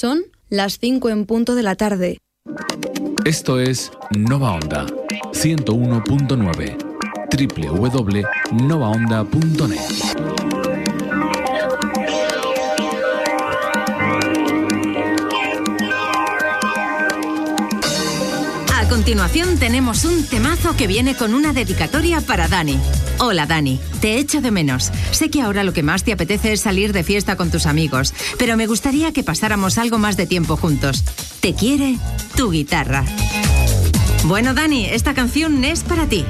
Son las 5 en punto de la tarde. Esto es Nova Onda 101.9 www.novaonda.net. continuación tenemos un temazo que viene con una dedicatoria para Dani. Hola Dani, te echo de menos. Sé que ahora lo que más te apetece es salir de fiesta con tus amigos, pero me gustaría que pasáramos algo más de tiempo juntos. Te quiere tu guitarra. Bueno Dani, esta canción es para ti.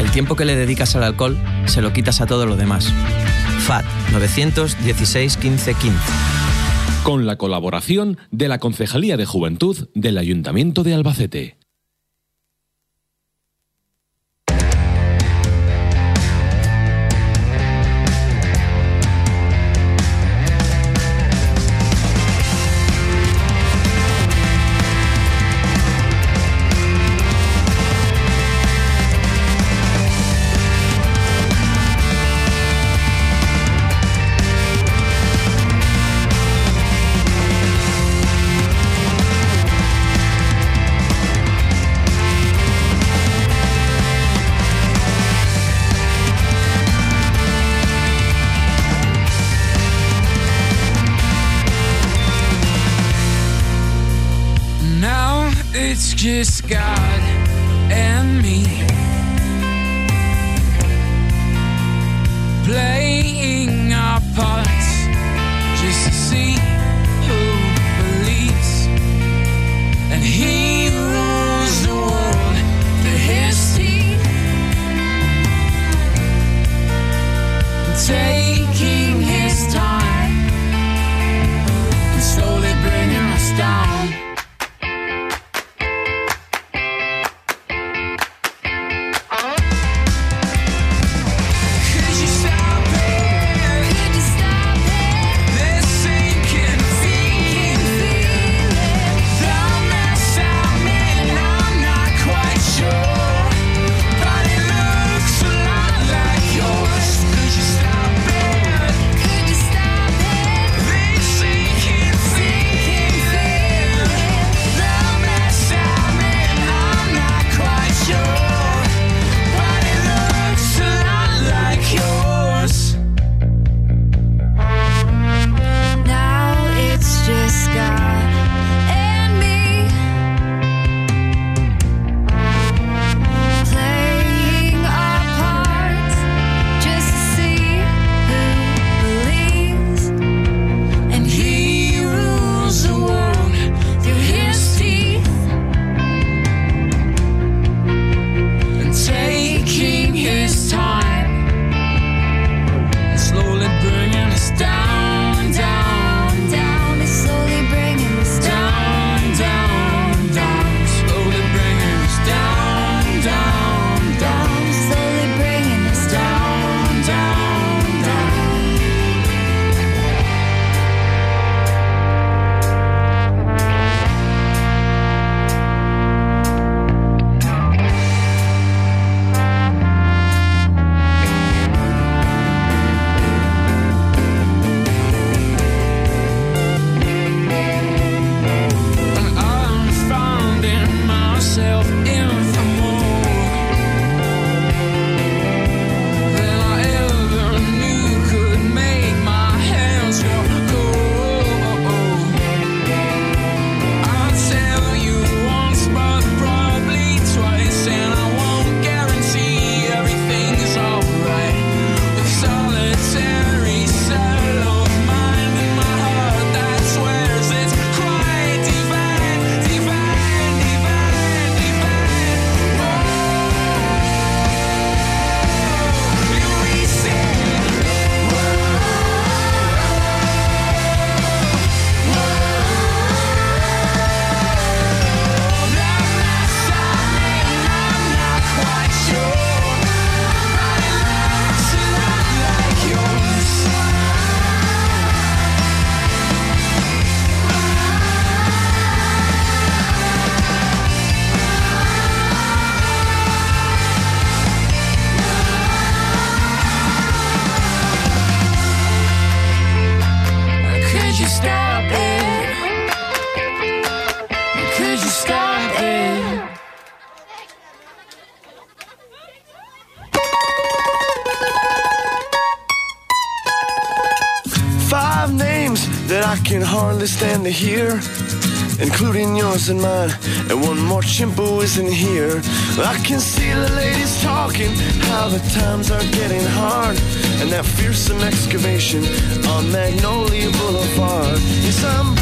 El tiempo que le dedicas al alcohol se lo quitas a todo lo demás. FAT 916 15 15 con la colaboración de la Concejalía de Juventud del Ayuntamiento de Albacete. just got yours mine, and one more chimpo isn't here. I can see the ladies talking, how the times are getting hard, and that fearsome excavation on Magnolia Boulevard. Yes, I'm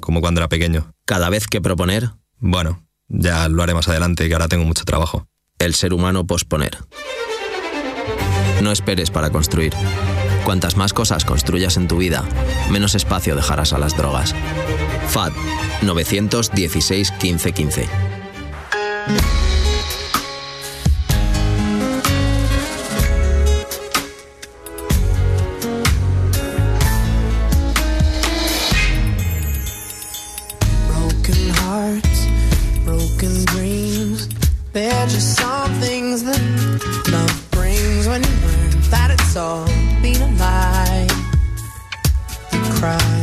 como cuando era pequeño. ¿Cada vez que proponer? Bueno, ya lo haré más adelante, que ahora tengo mucho trabajo. El ser humano posponer. No esperes para construir. Cuantas más cosas construyas en tu vida, menos espacio dejarás a las drogas. FAD 916 1515. 15. They're just some things that love brings when you learn that it's all been a lie. You cry.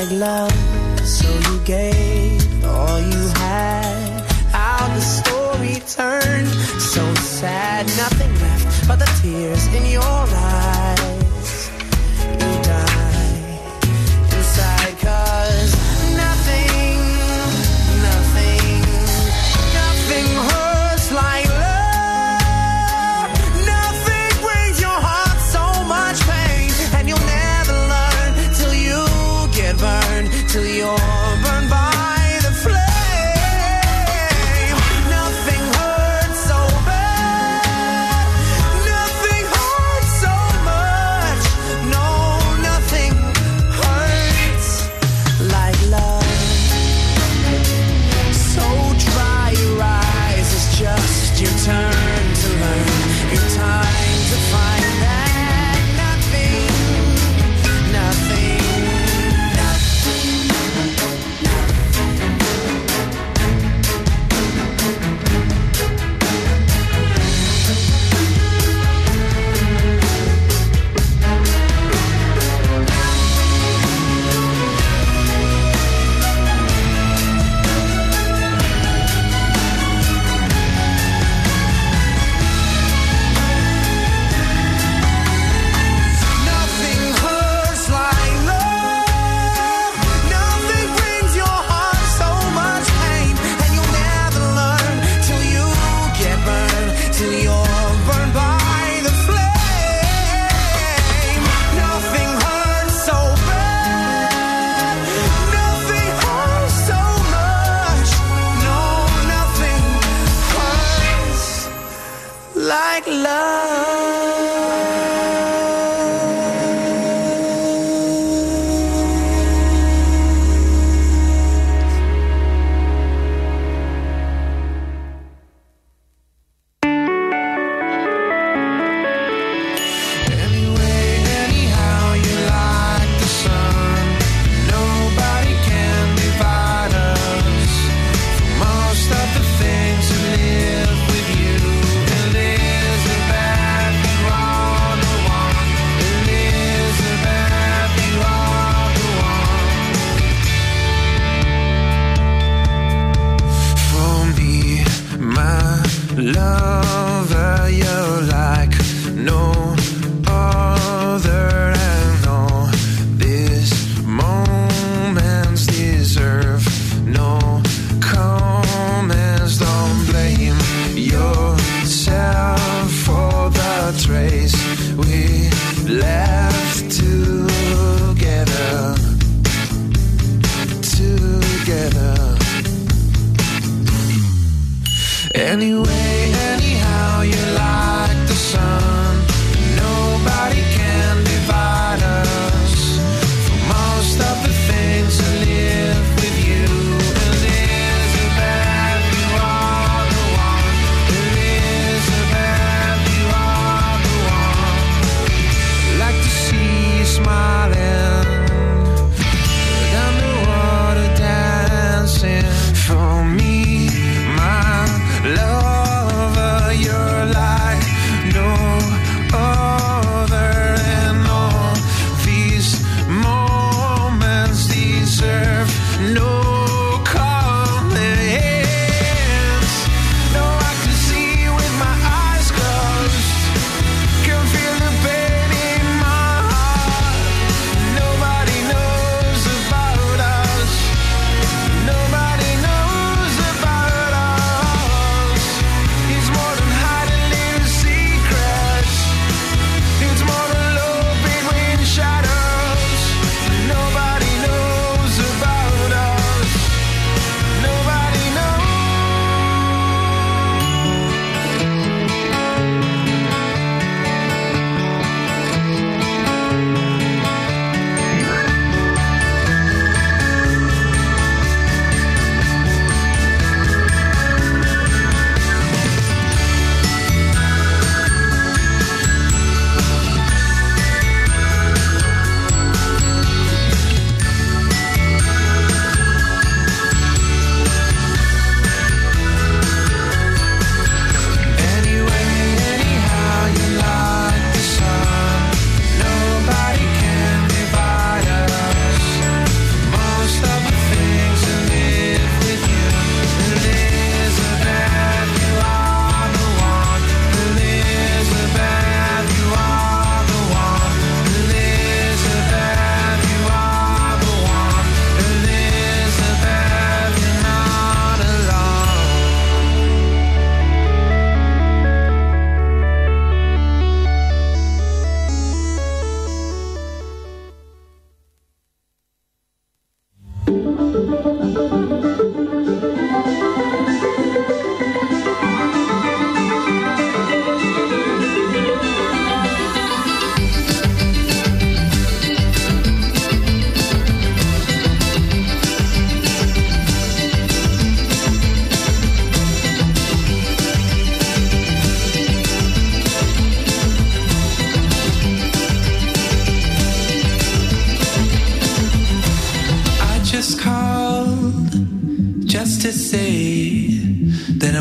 Like love.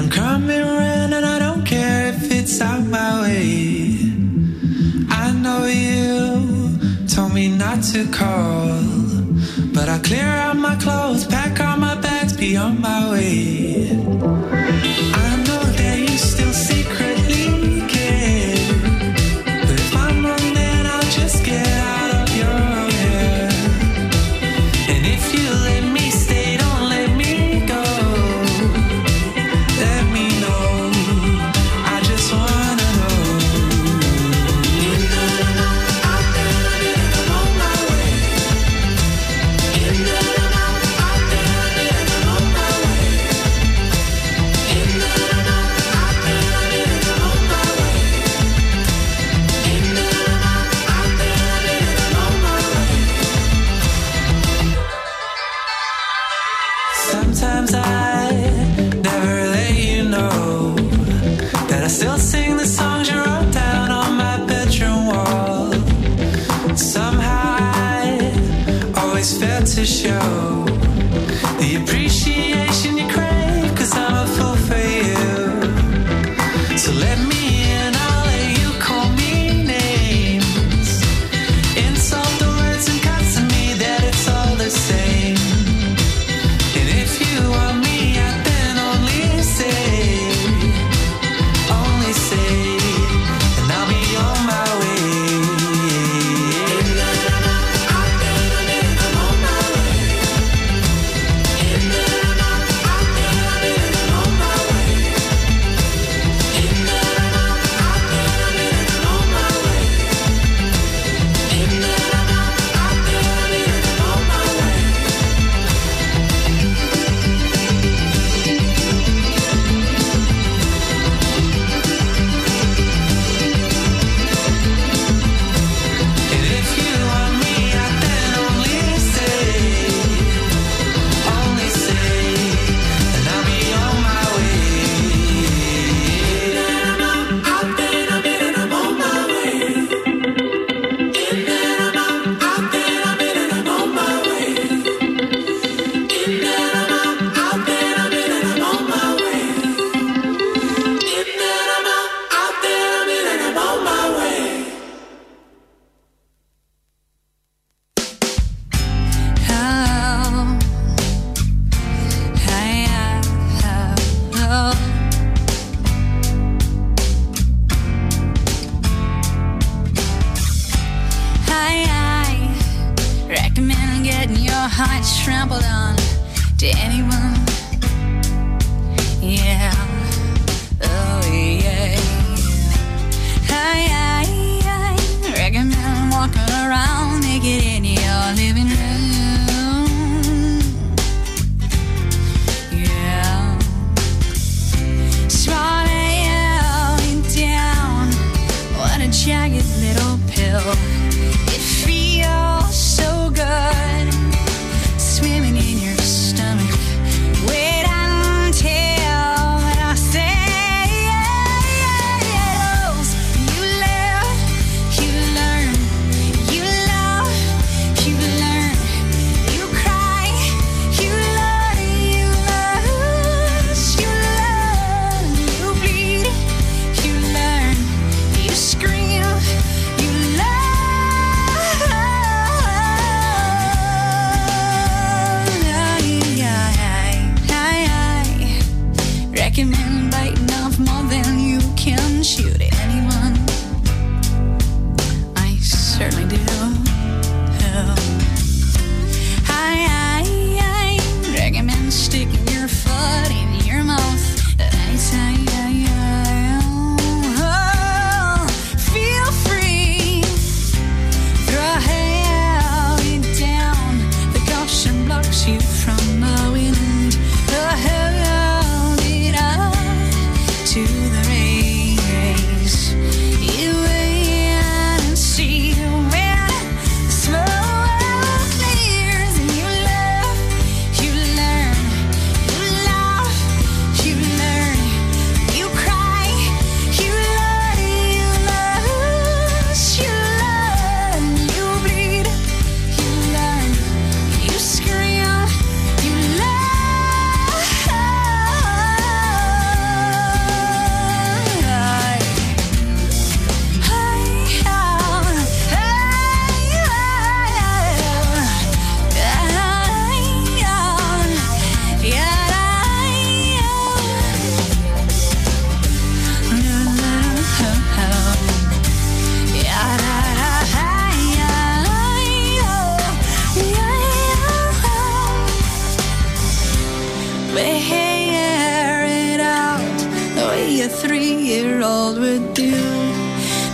i coming round and I don't care if it's my way. I know you told me not to call, but I clear out my clothes, pack all my bags, be on my way.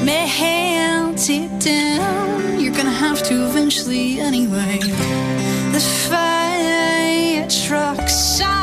may held it down. You're gonna have to eventually, anyway. The fire trucks.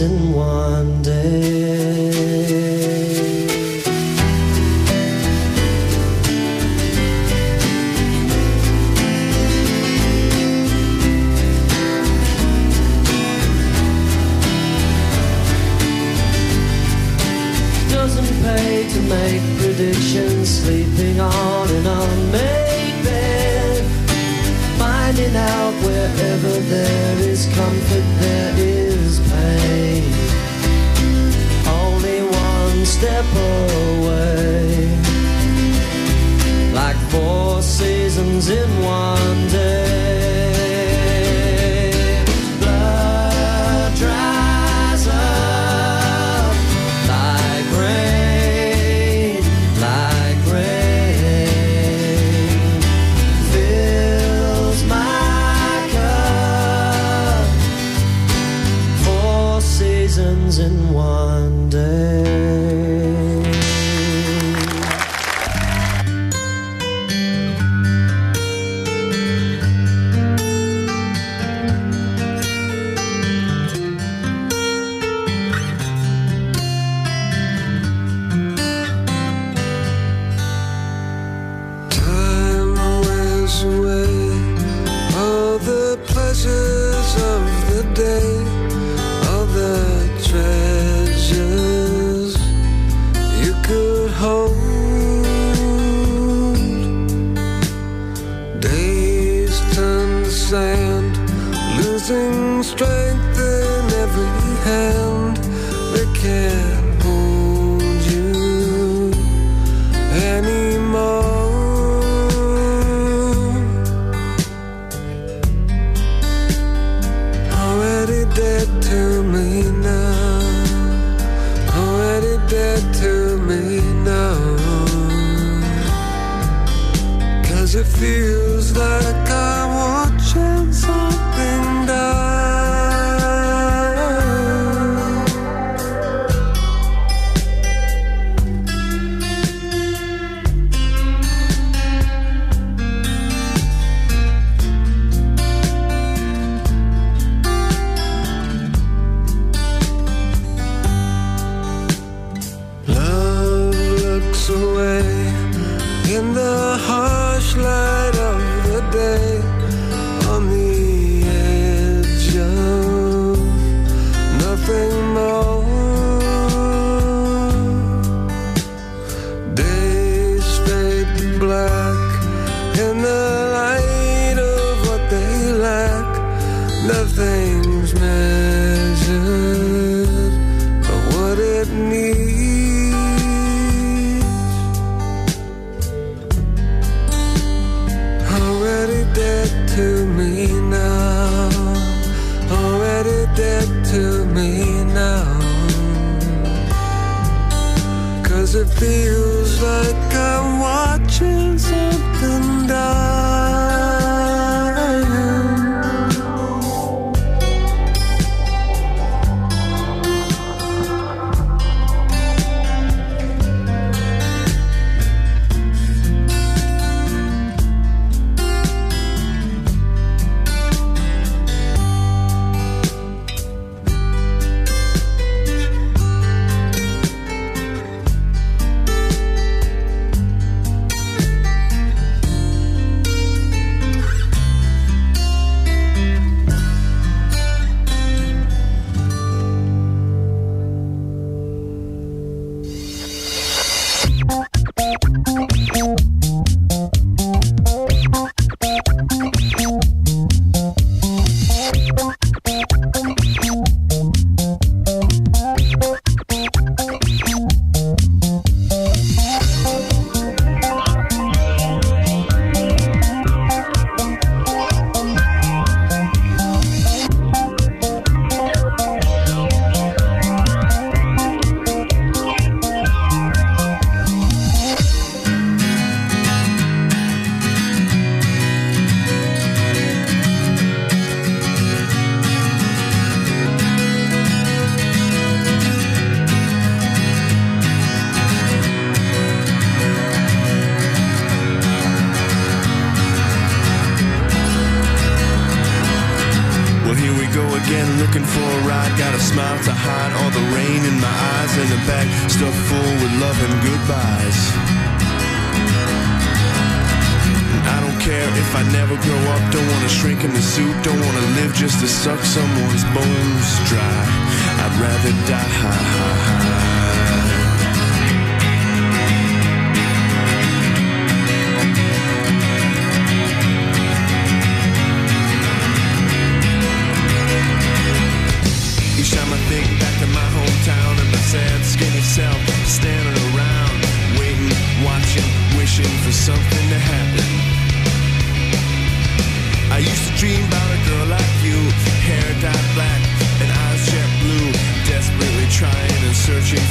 In one day.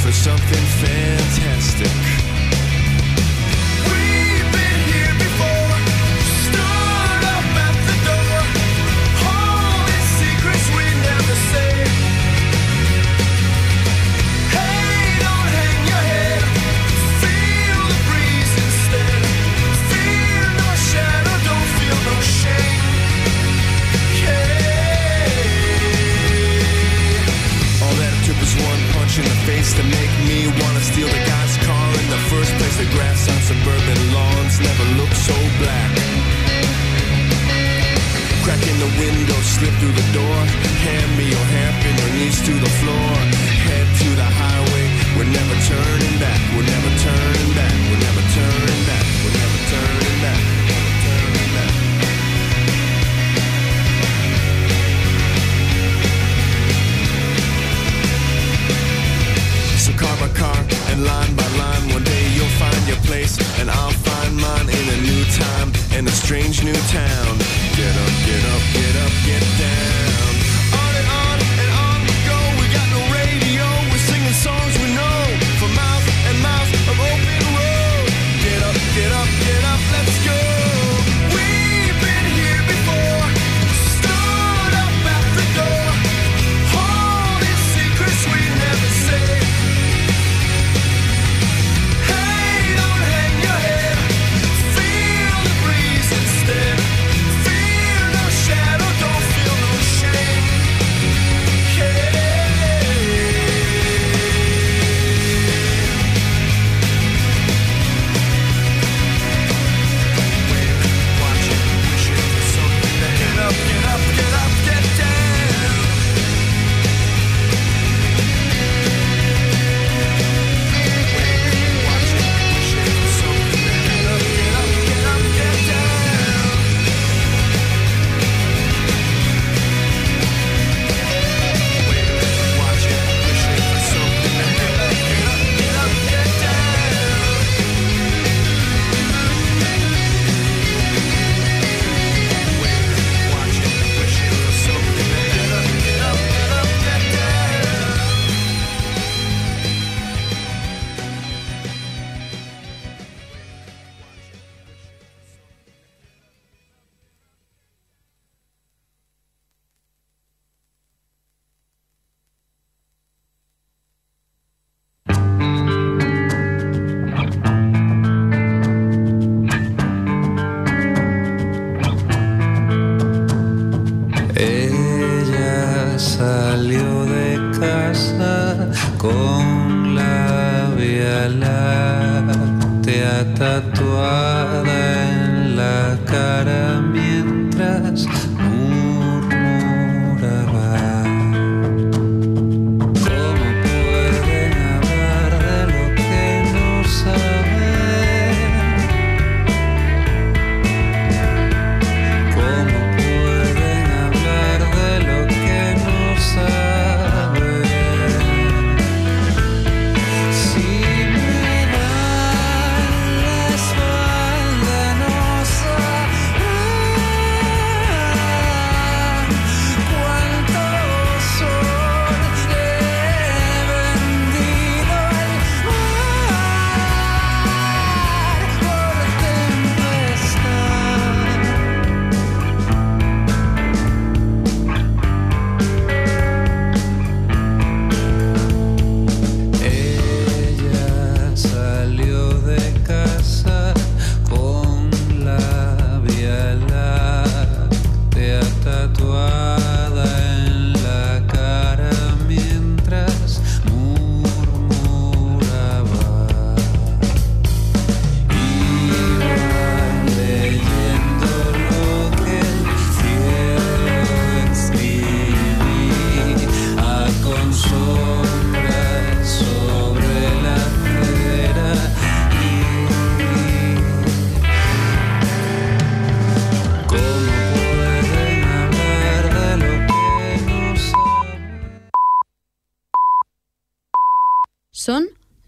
For something fantastic.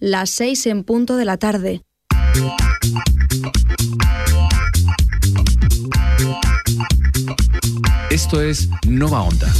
las 6 en punto de la tarde. Esto es Nova Onda.